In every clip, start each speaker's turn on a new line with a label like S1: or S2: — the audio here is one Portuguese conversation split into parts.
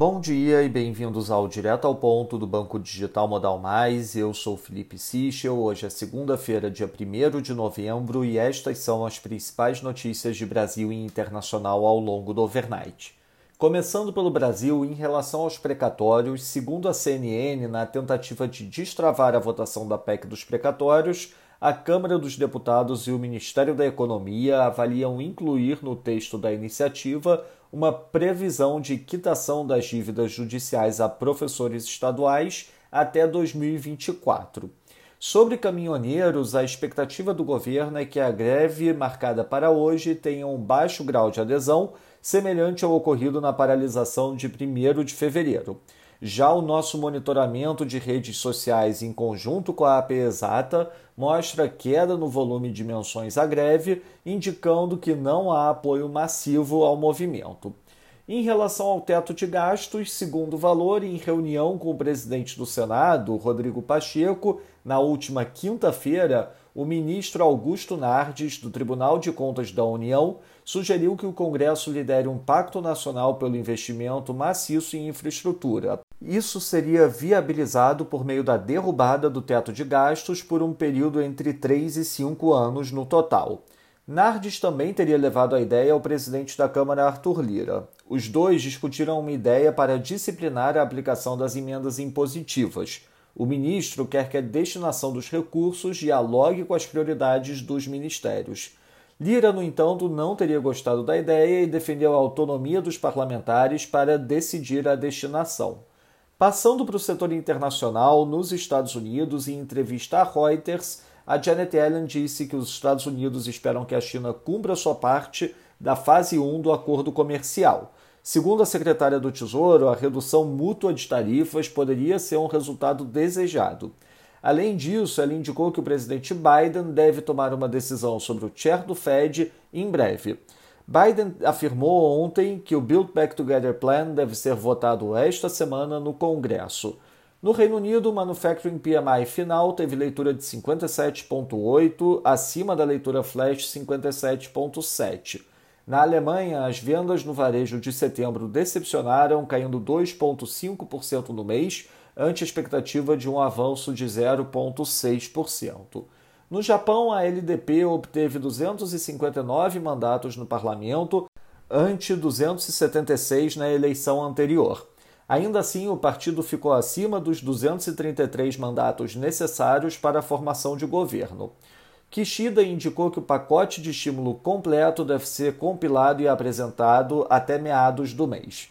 S1: Bom dia e bem-vindos ao Direto ao Ponto do Banco Digital Modal Mais. Eu sou Felipe Sichel. Hoje é segunda-feira, dia 1 de novembro, e estas são as principais notícias de Brasil e internacional ao longo do overnight. Começando pelo Brasil, em relação aos precatórios, segundo a CNN, na tentativa de destravar a votação da PEC dos precatórios, a Câmara dos Deputados e o Ministério da Economia avaliam incluir no texto da iniciativa uma previsão de quitação das dívidas judiciais a professores estaduais até 2024. Sobre caminhoneiros, a expectativa do governo é que a greve marcada para hoje tenha um baixo grau de adesão, semelhante ao ocorrido na paralisação de 1 de fevereiro. Já o nosso monitoramento de redes sociais em conjunto com a AP Exata mostra queda no volume de menções à greve, indicando que não há apoio massivo ao movimento. Em relação ao teto de gastos, segundo valor, em reunião com o presidente do Senado, Rodrigo Pacheco, na última quinta-feira, o ministro Augusto Nardes, do Tribunal de Contas da União, sugeriu que o Congresso lidere um pacto nacional pelo investimento maciço em infraestrutura. Isso seria viabilizado por meio da derrubada do teto de gastos por um período entre 3 e 5 anos no total. Nardes também teria levado a ideia ao presidente da Câmara, Arthur Lira. Os dois discutiram uma ideia para disciplinar a aplicação das emendas impositivas. O ministro quer que a destinação dos recursos dialogue com as prioridades dos ministérios. Lira, no entanto, não teria gostado da ideia e defendeu a autonomia dos parlamentares para decidir a destinação. Passando para o setor internacional, nos Estados Unidos, em entrevista à Reuters, a Janet Yellen disse que os Estados Unidos esperam que a China cumpra sua parte da fase 1 do acordo comercial. Segundo a secretária do Tesouro, a redução mútua de tarifas poderia ser um resultado desejado. Além disso, ela indicou que o presidente Biden deve tomar uma decisão sobre o chair do Fed em breve. Biden afirmou ontem que o Build Back Together Plan deve ser votado esta semana no Congresso. No Reino Unido, o Manufacturing PMI final teve leitura de 57,8, acima da leitura flash 57,7. Na Alemanha, as vendas no varejo de setembro decepcionaram, caindo 2,5% no mês, ante a expectativa de um avanço de 0,6%. No Japão, a LDP obteve 259 mandatos no parlamento, ante 276 na eleição anterior. Ainda assim, o partido ficou acima dos 233 mandatos necessários para a formação de governo. Kishida indicou que o pacote de estímulo completo deve ser compilado e apresentado até meados do mês.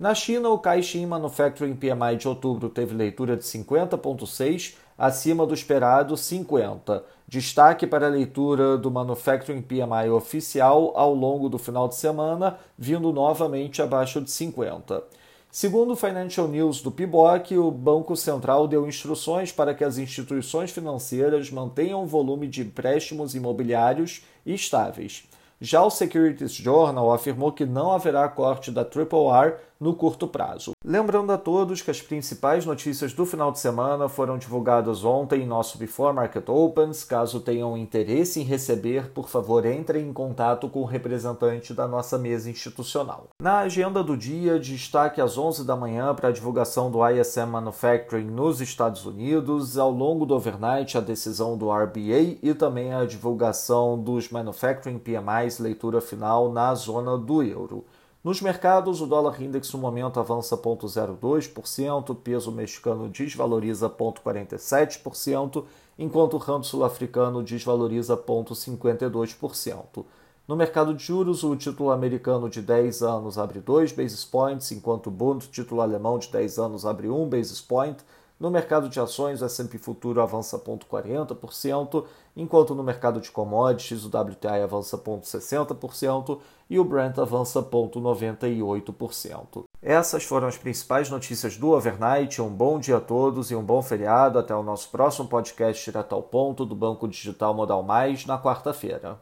S1: Na China, o Caixin Manufacturing PMI de outubro teve leitura de 50,6, acima do esperado 50. Destaque para a leitura do Manufacturing PMI oficial ao longo do final de semana, vindo novamente abaixo de 50. Segundo o Financial News do PIBOC, o Banco Central deu instruções para que as instituições financeiras mantenham o volume de empréstimos imobiliários estáveis. Já o Securities Journal afirmou que não haverá corte da Triple R no curto prazo. Lembrando a todos que as principais notícias do final de semana foram divulgadas ontem em nosso Before Market Opens. Caso tenham interesse em receber, por favor, entrem em contato com o representante da nossa mesa institucional. Na agenda do dia, destaque às 11 da manhã para a divulgação do ISM Manufacturing nos Estados Unidos, ao longo do overnight a decisão do RBA e também a divulgação dos Manufacturing PMIs leitura final na zona do euro. Nos mercados, o dólar index no momento avança 0,02%, o peso mexicano desvaloriza 0,47%, enquanto o ramo sul-africano desvaloriza 0,52%. No mercado de juros, o título americano de 10 anos abre 2 basis points, enquanto o Bund, título alemão de 10 anos, abre 1 basis point, no mercado de ações, o S&P Futuro avança 0,40%, enquanto no mercado de commodities, o WTI avança 0,60% e o Brent avança 0,98%. Essas foram as principais notícias do overnight. Um bom dia a todos e um bom feriado. Até o nosso próximo podcast direto ao ponto do Banco Digital Modal Mais na quarta-feira.